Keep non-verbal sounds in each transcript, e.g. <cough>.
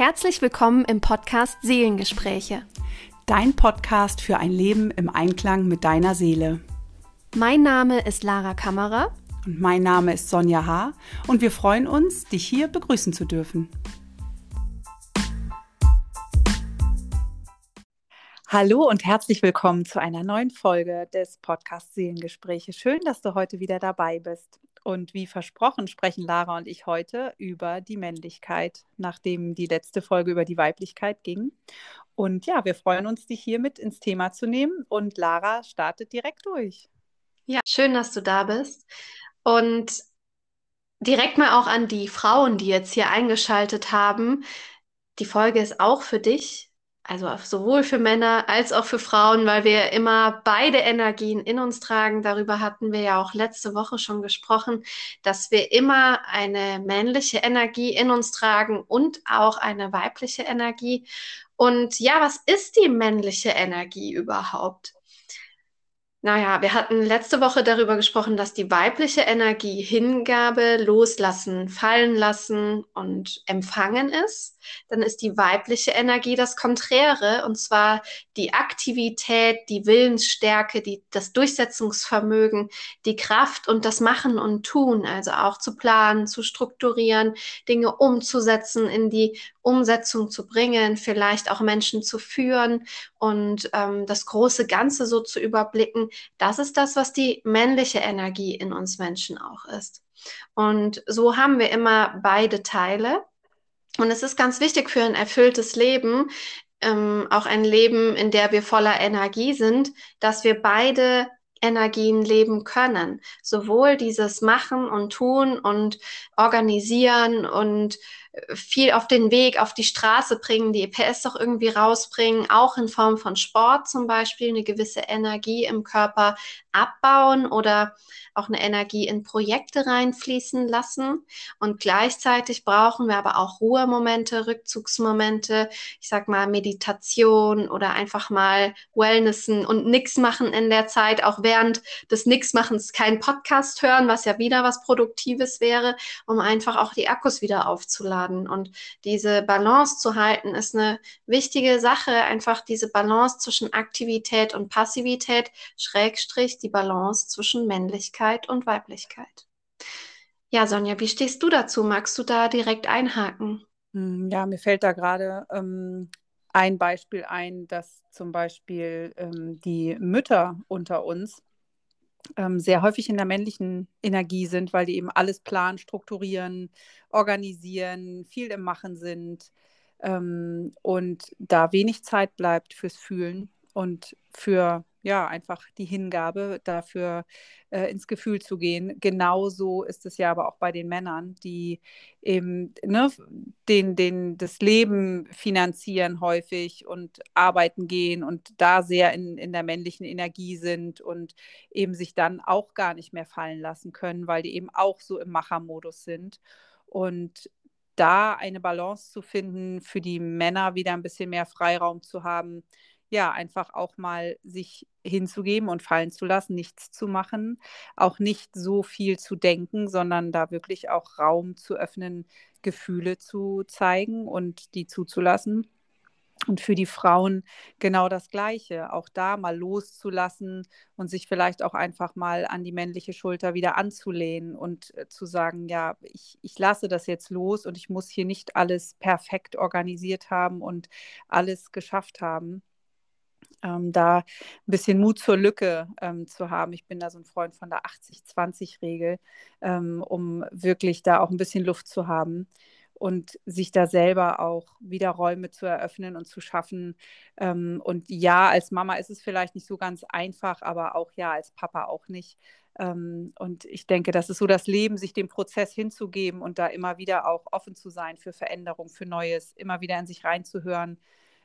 Herzlich willkommen im Podcast Seelengespräche. Dein Podcast für ein Leben im Einklang mit deiner Seele. Mein Name ist Lara Kammerer. Und mein Name ist Sonja H. Und wir freuen uns, dich hier begrüßen zu dürfen. Hallo und herzlich willkommen zu einer neuen Folge des Podcasts Seelengespräche. Schön, dass du heute wieder dabei bist. Und wie versprochen sprechen Lara und ich heute über die Männlichkeit, nachdem die letzte Folge über die Weiblichkeit ging. Und ja, wir freuen uns, dich hier mit ins Thema zu nehmen. Und Lara startet direkt durch. Ja, schön, dass du da bist. Und direkt mal auch an die Frauen, die jetzt hier eingeschaltet haben. Die Folge ist auch für dich also sowohl für Männer als auch für Frauen, weil wir immer beide Energien in uns tragen. Darüber hatten wir ja auch letzte Woche schon gesprochen, dass wir immer eine männliche Energie in uns tragen und auch eine weibliche Energie. Und ja, was ist die männliche Energie überhaupt? Naja, wir hatten letzte Woche darüber gesprochen, dass die weibliche Energie Hingabe, Loslassen, Fallen lassen und Empfangen ist. Dann ist die weibliche Energie das Konträre, und zwar die Aktivität, die Willensstärke, die, das Durchsetzungsvermögen, die Kraft und das Machen und Tun, also auch zu planen, zu strukturieren, Dinge umzusetzen, in die Umsetzung zu bringen, vielleicht auch Menschen zu führen und ähm, das große Ganze so zu überblicken. Das ist das, was die männliche Energie in uns Menschen auch ist. Und so haben wir immer beide Teile. Und es ist ganz wichtig für ein erfülltes Leben, ähm, auch ein Leben, in der wir voller Energie sind, dass wir beide Energien leben können. Sowohl dieses Machen und Tun und Organisieren und viel auf den Weg, auf die Straße bringen, die EPS doch irgendwie rausbringen, auch in Form von Sport zum Beispiel, eine gewisse Energie im Körper abbauen oder auch eine Energie in Projekte reinfließen lassen. Und gleichzeitig brauchen wir aber auch Ruhemomente, Rückzugsmomente, ich sag mal Meditation oder einfach mal Wellnessen und nichts machen in der Zeit, auch während des Nixmachens keinen Podcast hören, was ja wieder was Produktives wäre, um einfach auch die Akkus wieder aufzuladen. Und diese Balance zu halten, ist eine wichtige Sache, einfach diese Balance zwischen Aktivität und Passivität, Schrägstrich die Balance zwischen Männlichkeit und Weiblichkeit. Ja, Sonja, wie stehst du dazu? Magst du da direkt einhaken? Hm, ja, mir fällt da gerade ähm, ein Beispiel ein, dass zum Beispiel ähm, die Mütter unter uns ähm, sehr häufig in der männlichen Energie sind, weil die eben alles planen, strukturieren, organisieren, viel im Machen sind ähm, und da wenig Zeit bleibt fürs Fühlen und für ja, einfach die Hingabe dafür äh, ins Gefühl zu gehen. Genauso ist es ja aber auch bei den Männern, die eben ne, den, den, das Leben finanzieren häufig und arbeiten gehen und da sehr in, in der männlichen Energie sind und eben sich dann auch gar nicht mehr fallen lassen können, weil die eben auch so im Machermodus sind. Und da eine Balance zu finden, für die Männer wieder ein bisschen mehr Freiraum zu haben, ja, einfach auch mal sich hinzugeben und fallen zu lassen, nichts zu machen, auch nicht so viel zu denken, sondern da wirklich auch Raum zu öffnen, Gefühle zu zeigen und die zuzulassen. Und für die Frauen genau das Gleiche, auch da mal loszulassen und sich vielleicht auch einfach mal an die männliche Schulter wieder anzulehnen und äh, zu sagen, ja, ich, ich lasse das jetzt los und ich muss hier nicht alles perfekt organisiert haben und alles geschafft haben ähm, da ein bisschen Mut zur Lücke ähm, zu haben. Ich bin da so ein Freund von der 80-20-Regel, ähm, um wirklich da auch ein bisschen Luft zu haben und sich da selber auch wieder Räume zu eröffnen und zu schaffen. Ähm, und ja, als Mama ist es vielleicht nicht so ganz einfach, aber auch ja, als Papa auch nicht. Ähm, und ich denke, das ist so das Leben, sich dem Prozess hinzugeben und da immer wieder auch offen zu sein für Veränderung, für Neues, immer wieder in sich reinzuhören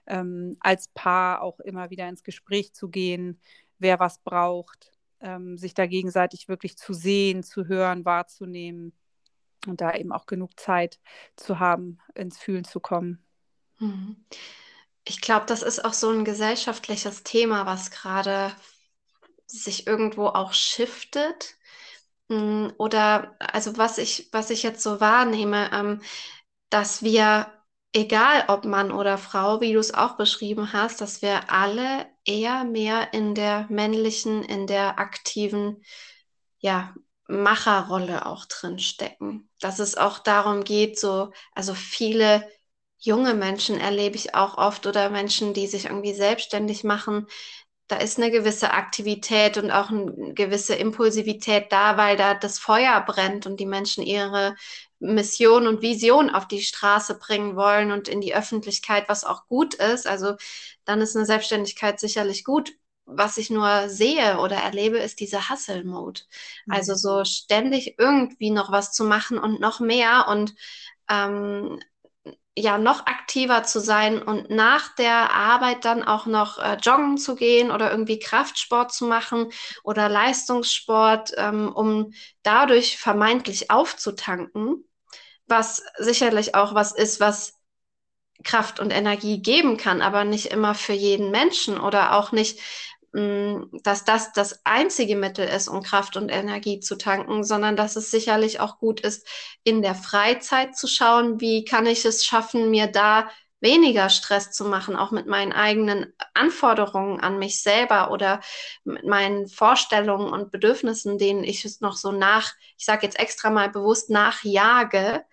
ähm, als Paar auch immer wieder ins Gespräch zu gehen, wer was braucht, ähm, sich da gegenseitig wirklich zu sehen, zu hören, wahrzunehmen und da eben auch genug Zeit zu haben, ins Fühlen zu kommen. Mhm. Ich glaube, das ist auch so ein gesellschaftliches Thema, was gerade sich irgendwo auch shiftet. Mm, oder also was ich, was ich jetzt so wahrnehme, ähm, dass wir egal ob Mann oder Frau, wie du es auch beschrieben hast, dass wir alle eher mehr in der männlichen, in der aktiven, ja, Macherrolle auch drin stecken. Dass es auch darum geht, so, also viele junge Menschen erlebe ich auch oft oder Menschen, die sich irgendwie selbstständig machen. Da ist eine gewisse Aktivität und auch eine gewisse Impulsivität da, weil da das Feuer brennt und die Menschen ihre Mission und Vision auf die Straße bringen wollen und in die Öffentlichkeit, was auch gut ist. Also dann ist eine Selbstständigkeit sicherlich gut. Was ich nur sehe oder erlebe, ist dieser Hustle-Mode. Also mhm. so ständig irgendwie noch was zu machen und noch mehr und ähm, ja noch aktiver zu sein und nach der Arbeit dann auch noch äh, joggen zu gehen oder irgendwie Kraftsport zu machen oder Leistungssport, ähm, um dadurch vermeintlich aufzutanken, was sicherlich auch was ist, was Kraft und Energie geben kann, aber nicht immer für jeden Menschen oder auch nicht dass das das einzige Mittel ist, um Kraft und Energie zu tanken, sondern dass es sicherlich auch gut ist, in der Freizeit zu schauen, wie kann ich es schaffen, mir da weniger Stress zu machen, auch mit meinen eigenen Anforderungen an mich selber oder mit meinen Vorstellungen und Bedürfnissen, denen ich es noch so nach, ich sage jetzt extra mal bewusst nachjage,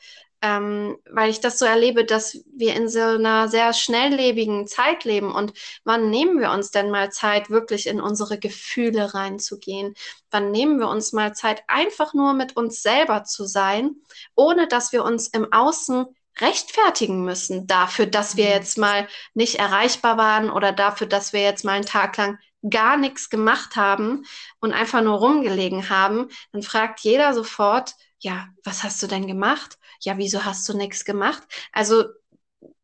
ähm, weil ich das so erlebe, dass wir in so einer sehr schnelllebigen Zeit leben. Und wann nehmen wir uns denn mal Zeit, wirklich in unsere Gefühle reinzugehen? Wann nehmen wir uns mal Zeit, einfach nur mit uns selber zu sein, ohne dass wir uns im Außen rechtfertigen müssen dafür, dass wir mhm. jetzt mal nicht erreichbar waren oder dafür, dass wir jetzt mal einen Tag lang gar nichts gemacht haben und einfach nur rumgelegen haben, dann fragt jeder sofort, ja, was hast du denn gemacht? ja, wieso hast du nichts gemacht? Also,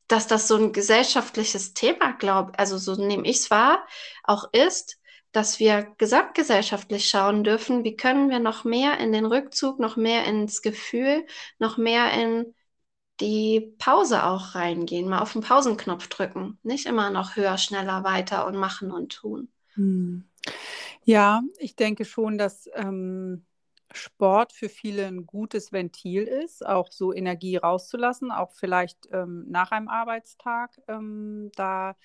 dass das so ein gesellschaftliches Thema, glaube also so nehme ich es wahr, auch ist, dass wir gesamtgesellschaftlich schauen dürfen, wie können wir noch mehr in den Rückzug, noch mehr ins Gefühl, noch mehr in die Pause auch reingehen, mal auf den Pausenknopf drücken, nicht immer noch höher, schneller, weiter und machen und tun. Hm. Ja, ich denke schon, dass ähm, Sport für viele ein gutes Ventil ist, auch so Energie rauszulassen, auch vielleicht ähm, nach einem Arbeitstag ähm, da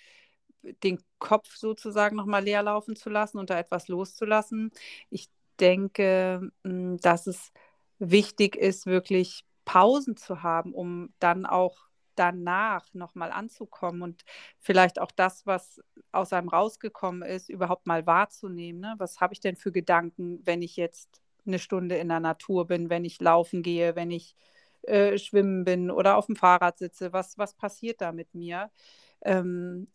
den Kopf sozusagen nochmal leer laufen zu lassen und da etwas loszulassen. Ich denke, hm, dass es wichtig ist, wirklich Pausen zu haben, um dann auch danach nochmal anzukommen und vielleicht auch das, was aus einem rausgekommen ist, überhaupt mal wahrzunehmen. Ne? Was habe ich denn für Gedanken, wenn ich jetzt eine Stunde in der Natur bin, wenn ich laufen gehe, wenn ich äh, schwimmen bin oder auf dem Fahrrad sitze. Was, was passiert da mit mir? Ähm,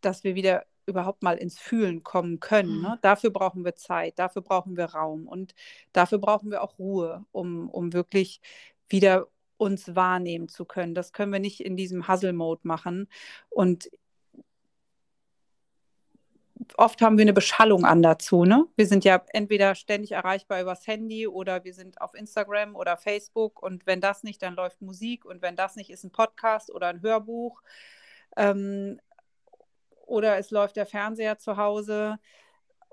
dass wir wieder überhaupt mal ins Fühlen kommen können. Mhm. Ne? Dafür brauchen wir Zeit, dafür brauchen wir Raum und dafür brauchen wir auch Ruhe, um, um wirklich wieder uns wahrnehmen zu können. Das können wir nicht in diesem Hustle-Mode machen. Und oft haben wir eine Beschallung an dazu. Ne? Wir sind ja entweder ständig erreichbar übers Handy oder wir sind auf Instagram oder Facebook und wenn das nicht, dann läuft Musik und wenn das nicht, ist ein Podcast oder ein Hörbuch ähm, oder es läuft der Fernseher zu Hause.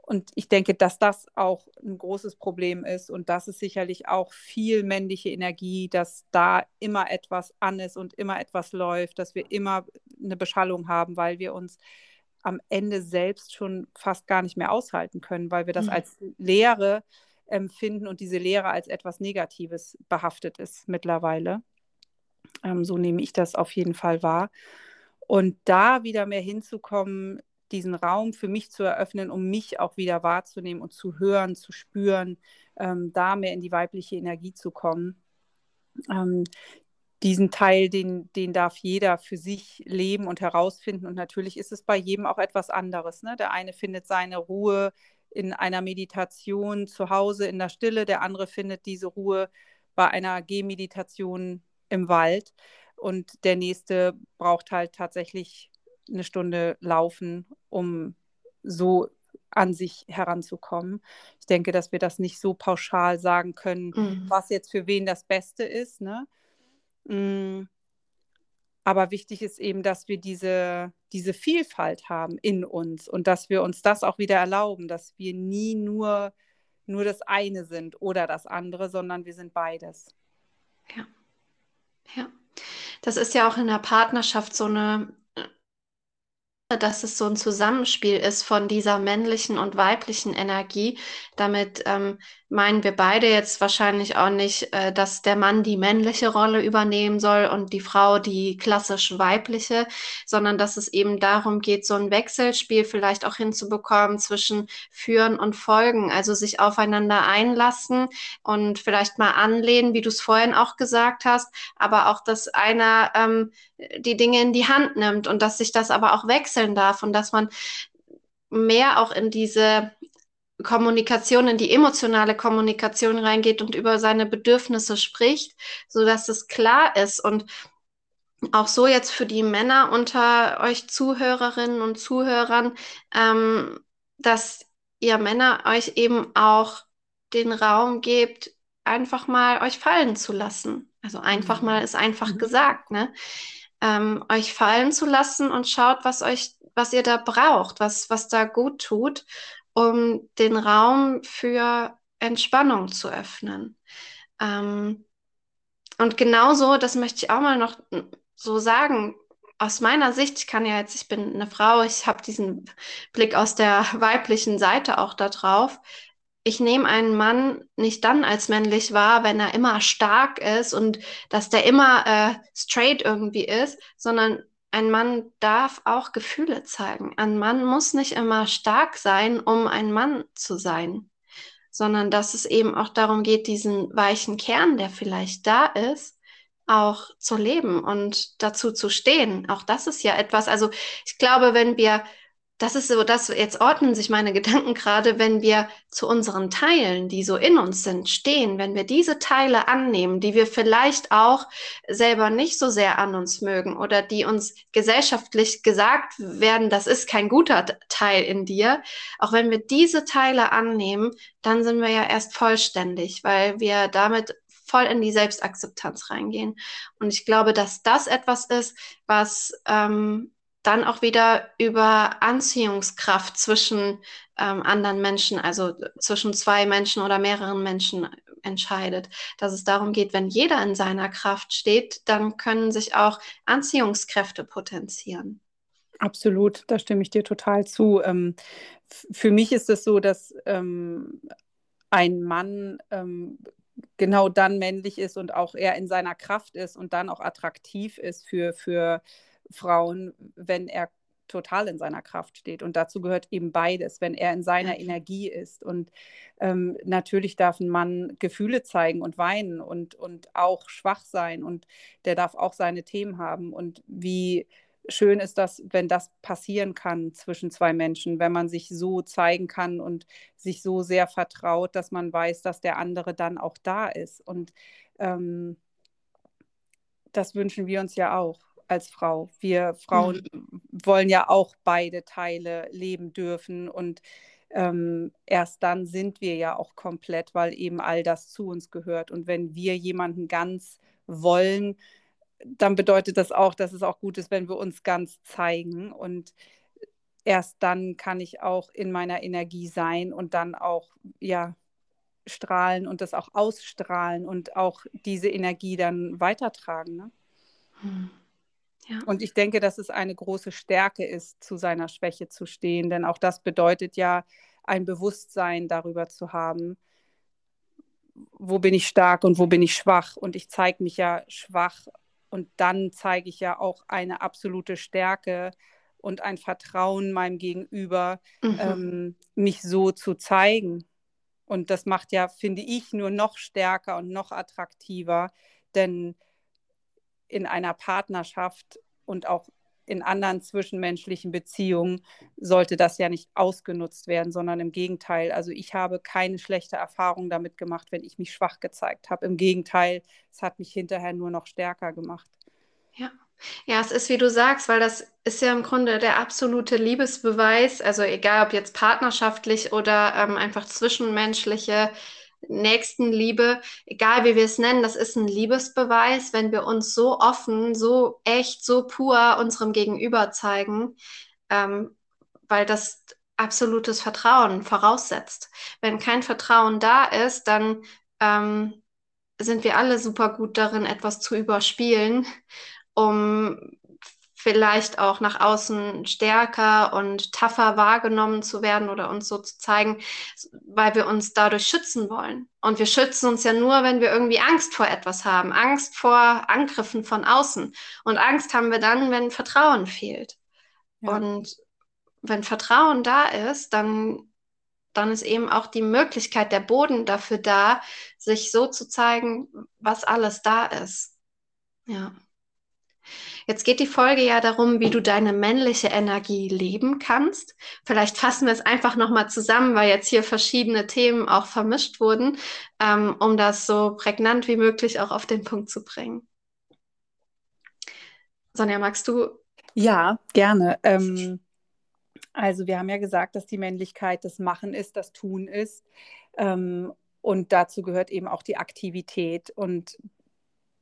Und ich denke, dass das auch ein großes Problem ist und das ist sicherlich auch viel männliche Energie, dass da immer etwas an ist und immer etwas läuft, dass wir immer eine Beschallung haben, weil wir uns am Ende selbst schon fast gar nicht mehr aushalten können, weil wir das mhm. als Lehre empfinden und diese Lehre als etwas Negatives behaftet ist mittlerweile. Ähm, so nehme ich das auf jeden Fall wahr. Und da wieder mehr hinzukommen, diesen Raum für mich zu eröffnen, um mich auch wieder wahrzunehmen und zu hören, zu spüren, ähm, da mehr in die weibliche Energie zu kommen. Ähm, diesen Teil, den, den darf jeder für sich leben und herausfinden. Und natürlich ist es bei jedem auch etwas anderes. Ne? Der eine findet seine Ruhe in einer Meditation zu Hause in der Stille, der andere findet diese Ruhe bei einer Gehmeditation im Wald. Und der nächste braucht halt tatsächlich eine Stunde laufen, um so an sich heranzukommen. Ich denke, dass wir das nicht so pauschal sagen können, mhm. was jetzt für wen das Beste ist. Ne? Mm. Aber wichtig ist eben, dass wir diese, diese Vielfalt haben in uns und dass wir uns das auch wieder erlauben, dass wir nie nur, nur das eine sind oder das andere, sondern wir sind beides. Ja. Ja. Das ist ja auch in der Partnerschaft so eine dass es so ein Zusammenspiel ist von dieser männlichen und weiblichen Energie. Damit ähm, meinen wir beide jetzt wahrscheinlich auch nicht, äh, dass der Mann die männliche Rolle übernehmen soll und die Frau die klassisch weibliche, sondern dass es eben darum geht, so ein Wechselspiel vielleicht auch hinzubekommen zwischen Führen und Folgen, also sich aufeinander einlassen und vielleicht mal anlehnen, wie du es vorhin auch gesagt hast, aber auch, dass einer ähm, die Dinge in die Hand nimmt und dass sich das aber auch wechseln darf und dass man mehr auch in diese Kommunikation, in die emotionale Kommunikation reingeht und über seine Bedürfnisse spricht, so dass es klar ist und auch so jetzt für die Männer unter euch Zuhörerinnen und Zuhörern, ähm, dass ihr Männer euch eben auch den Raum gebt, einfach mal euch fallen zu lassen. Also einfach mhm. mal ist einfach mhm. gesagt, ne? ähm, euch fallen zu lassen und schaut, was euch, was ihr da braucht, was, was da gut tut, um den Raum für Entspannung zu öffnen. Ähm, und genauso, das möchte ich auch mal noch so sagen, aus meiner Sicht, ich kann ja jetzt, ich bin eine Frau, ich habe diesen Blick aus der <laughs> weiblichen Seite auch da drauf ich nehme einen Mann nicht dann als männlich wahr, wenn er immer stark ist und dass der immer äh, straight irgendwie ist, sondern ein Mann darf auch Gefühle zeigen. Ein Mann muss nicht immer stark sein, um ein Mann zu sein, sondern dass es eben auch darum geht, diesen weichen Kern, der vielleicht da ist, auch zu leben und dazu zu stehen. Auch das ist ja etwas, also ich glaube, wenn wir das ist so, das jetzt ordnen sich meine Gedanken gerade, wenn wir zu unseren Teilen, die so in uns sind, stehen, wenn wir diese Teile annehmen, die wir vielleicht auch selber nicht so sehr an uns mögen oder die uns gesellschaftlich gesagt werden, das ist kein guter Teil in dir, auch wenn wir diese Teile annehmen, dann sind wir ja erst vollständig, weil wir damit voll in die Selbstakzeptanz reingehen. Und ich glaube, dass das etwas ist, was ähm, dann auch wieder über Anziehungskraft zwischen ähm, anderen Menschen, also zwischen zwei Menschen oder mehreren Menschen entscheidet. Dass es darum geht, wenn jeder in seiner Kraft steht, dann können sich auch Anziehungskräfte potenzieren. Absolut, da stimme ich dir total zu. Ähm, für mich ist es so, dass ähm, ein Mann ähm, genau dann männlich ist und auch eher in seiner Kraft ist und dann auch attraktiv ist für, für Frauen, wenn er total in seiner Kraft steht. Und dazu gehört eben beides, wenn er in seiner Energie ist. Und ähm, natürlich darf ein Mann Gefühle zeigen und weinen und, und auch schwach sein. Und der darf auch seine Themen haben. Und wie schön ist das, wenn das passieren kann zwischen zwei Menschen, wenn man sich so zeigen kann und sich so sehr vertraut, dass man weiß, dass der andere dann auch da ist. Und ähm, das wünschen wir uns ja auch als Frau. Wir Frauen mhm. wollen ja auch beide Teile leben dürfen und ähm, erst dann sind wir ja auch komplett, weil eben all das zu uns gehört. Und wenn wir jemanden ganz wollen, dann bedeutet das auch, dass es auch gut ist, wenn wir uns ganz zeigen. Und erst dann kann ich auch in meiner Energie sein und dann auch, ja, strahlen und das auch ausstrahlen und auch diese Energie dann weitertragen. Ne? Hm. Ja. Und ich denke, dass es eine große Stärke ist, zu seiner Schwäche zu stehen, denn auch das bedeutet ja, ein Bewusstsein darüber zu haben, wo bin ich stark und wo bin ich schwach. Und ich zeige mich ja schwach und dann zeige ich ja auch eine absolute Stärke und ein Vertrauen meinem Gegenüber, mhm. ähm, mich so zu zeigen. Und das macht ja, finde ich, nur noch stärker und noch attraktiver, denn in einer Partnerschaft und auch in anderen zwischenmenschlichen Beziehungen sollte das ja nicht ausgenutzt werden, sondern im Gegenteil. Also ich habe keine schlechte Erfahrung damit gemacht, wenn ich mich schwach gezeigt habe. Im Gegenteil, es hat mich hinterher nur noch stärker gemacht. Ja. Ja, es ist wie du sagst, weil das ist ja im Grunde der absolute Liebesbeweis, also egal ob jetzt partnerschaftlich oder ähm, einfach zwischenmenschliche Nächstenliebe, egal wie wir es nennen, das ist ein Liebesbeweis, wenn wir uns so offen, so echt, so pur unserem Gegenüber zeigen, ähm, weil das absolutes Vertrauen voraussetzt. Wenn kein Vertrauen da ist, dann ähm, sind wir alle super gut darin, etwas zu überspielen um vielleicht auch nach außen stärker und tougher wahrgenommen zu werden oder uns so zu zeigen, weil wir uns dadurch schützen wollen. Und wir schützen uns ja nur, wenn wir irgendwie Angst vor etwas haben, Angst vor Angriffen von außen. Und Angst haben wir dann, wenn Vertrauen fehlt. Ja. Und wenn Vertrauen da ist, dann, dann ist eben auch die Möglichkeit, der Boden dafür da, sich so zu zeigen, was alles da ist. Ja. Jetzt geht die Folge ja darum, wie du deine männliche Energie leben kannst. Vielleicht fassen wir es einfach nochmal zusammen, weil jetzt hier verschiedene Themen auch vermischt wurden, ähm, um das so prägnant wie möglich auch auf den Punkt zu bringen. Sonja, magst du? Ja, gerne. Ähm, also wir haben ja gesagt, dass die Männlichkeit das Machen ist, das Tun ist. Ähm, und dazu gehört eben auch die Aktivität. Und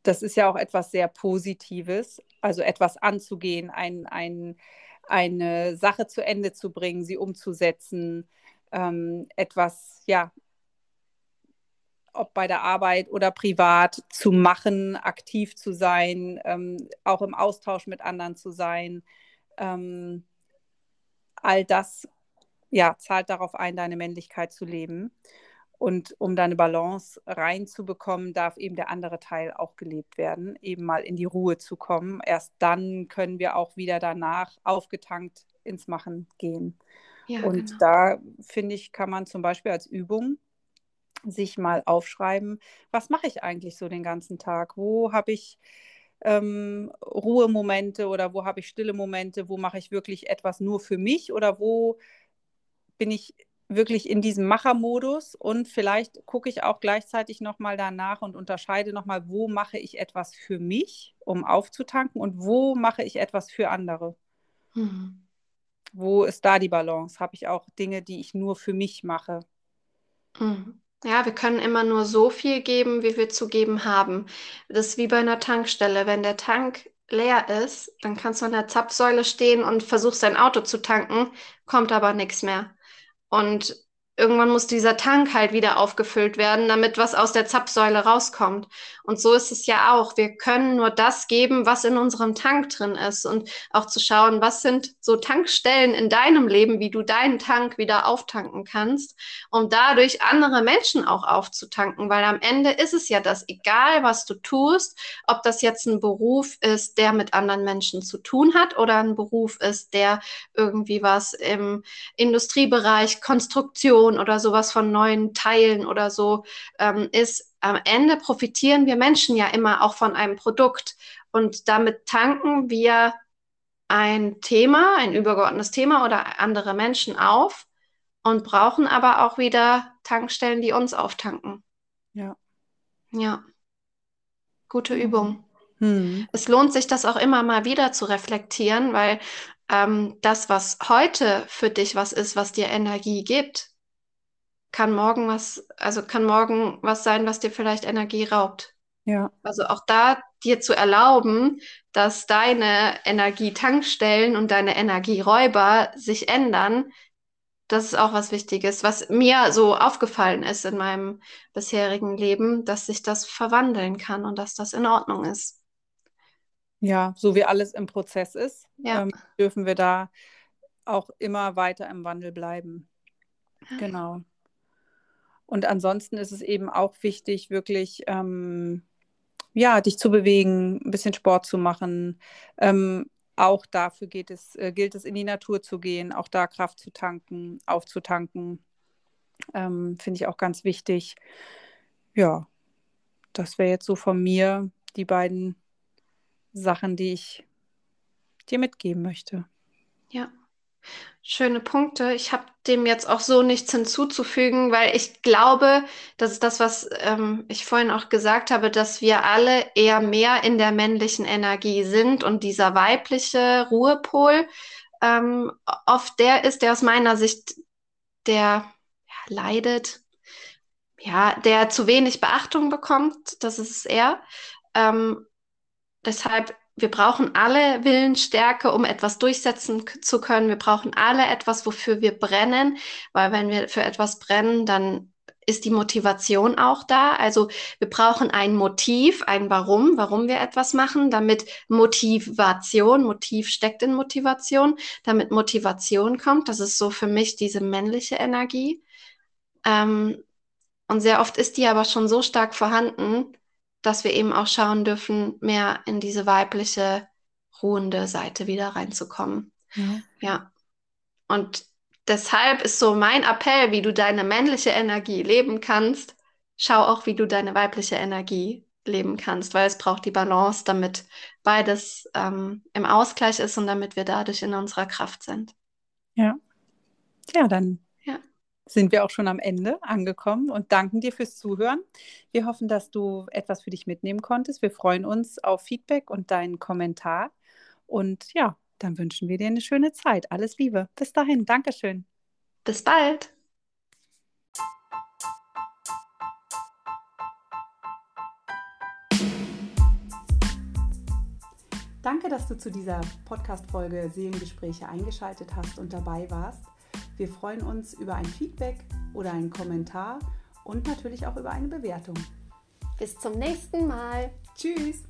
das ist ja auch etwas sehr Positives, also etwas anzugehen, ein, ein, eine Sache zu Ende zu bringen, sie umzusetzen, ähm, etwas, ja, ob bei der Arbeit oder privat zu machen, aktiv zu sein, ähm, auch im Austausch mit anderen zu sein. Ähm, all das ja, zahlt darauf ein, deine Männlichkeit zu leben. Und um da eine Balance reinzubekommen, darf eben der andere Teil auch gelebt werden, eben mal in die Ruhe zu kommen. Erst dann können wir auch wieder danach aufgetankt ins Machen gehen. Ja, und genau. da finde ich, kann man zum Beispiel als Übung sich mal aufschreiben, was mache ich eigentlich so den ganzen Tag? Wo habe ich ähm, Ruhemomente oder wo habe ich stille Momente? Wo mache ich wirklich etwas nur für mich oder wo bin ich wirklich in diesem Machermodus und vielleicht gucke ich auch gleichzeitig nochmal danach und unterscheide nochmal, wo mache ich etwas für mich, um aufzutanken und wo mache ich etwas für andere. Mhm. Wo ist da die Balance? Habe ich auch Dinge, die ich nur für mich mache? Mhm. Ja, wir können immer nur so viel geben, wie wir zu geben haben. Das ist wie bei einer Tankstelle. Wenn der Tank leer ist, dann kannst du an der Zapfsäule stehen und versuchst dein Auto zu tanken, kommt aber nichts mehr. Und irgendwann muss dieser Tank halt wieder aufgefüllt werden, damit was aus der Zapfsäule rauskommt. Und so ist es ja auch. Wir können nur das geben, was in unserem Tank drin ist und auch zu schauen, was sind so Tankstellen in deinem Leben, wie du deinen Tank wieder auftanken kannst, um dadurch andere Menschen auch aufzutanken, weil am Ende ist es ja das, egal was du tust, ob das jetzt ein Beruf ist, der mit anderen Menschen zu tun hat oder ein Beruf ist, der irgendwie was im Industriebereich, Konstruktion, Innovation oder sowas von neuen Teilen oder so ähm, ist, am Ende profitieren wir Menschen ja immer auch von einem Produkt. Und damit tanken wir ein Thema, ein übergeordnetes Thema oder andere Menschen auf und brauchen aber auch wieder Tankstellen, die uns auftanken. Ja. Ja. Gute Übung. Hm. Es lohnt sich, das auch immer mal wieder zu reflektieren, weil ähm, das, was heute für dich was ist, was dir Energie gibt, kann morgen was, also kann morgen was sein, was dir vielleicht Energie raubt. Ja. Also auch da dir zu erlauben, dass deine Energietankstellen und deine Energieräuber sich ändern, das ist auch was Wichtiges, was mir so aufgefallen ist in meinem bisherigen Leben, dass sich das verwandeln kann und dass das in Ordnung ist. Ja, so wie alles im Prozess ist, ja. ähm, dürfen wir da auch immer weiter im Wandel bleiben. Genau. Und ansonsten ist es eben auch wichtig, wirklich ähm, ja, dich zu bewegen, ein bisschen Sport zu machen. Ähm, auch dafür geht es, äh, gilt es, in die Natur zu gehen, auch da Kraft zu tanken, aufzutanken. Ähm, Finde ich auch ganz wichtig. Ja, das wäre jetzt so von mir die beiden Sachen, die ich dir mitgeben möchte. Ja. Schöne Punkte. Ich habe dem jetzt auch so nichts hinzuzufügen, weil ich glaube, das ist das, was ähm, ich vorhin auch gesagt habe, dass wir alle eher mehr in der männlichen Energie sind und dieser weibliche Ruhepol ähm, oft der ist, der aus meiner Sicht, der ja, leidet, ja, der zu wenig Beachtung bekommt. Das ist es eher. Ähm, deshalb wir brauchen alle Willensstärke, um etwas durchsetzen zu können. Wir brauchen alle etwas, wofür wir brennen, weil wenn wir für etwas brennen, dann ist die Motivation auch da. Also wir brauchen ein Motiv, ein Warum, warum wir etwas machen, damit Motivation, Motiv steckt in Motivation, damit Motivation kommt. Das ist so für mich diese männliche Energie. Ähm, und sehr oft ist die aber schon so stark vorhanden, dass wir eben auch schauen dürfen, mehr in diese weibliche, ruhende Seite wieder reinzukommen. Ja. ja. Und deshalb ist so mein Appell, wie du deine männliche Energie leben kannst, schau auch, wie du deine weibliche Energie leben kannst, weil es braucht die Balance, damit beides ähm, im Ausgleich ist und damit wir dadurch in unserer Kraft sind. Ja. Ja, dann. Sind wir auch schon am Ende angekommen und danken dir fürs Zuhören. Wir hoffen, dass du etwas für dich mitnehmen konntest. Wir freuen uns auf Feedback und deinen Kommentar. Und ja, dann wünschen wir dir eine schöne Zeit. Alles Liebe. Bis dahin. Dankeschön. Bis bald. Danke, dass du zu dieser Podcast-Folge Seelengespräche eingeschaltet hast und dabei warst. Wir freuen uns über ein Feedback oder einen Kommentar und natürlich auch über eine Bewertung. Bis zum nächsten Mal. Tschüss.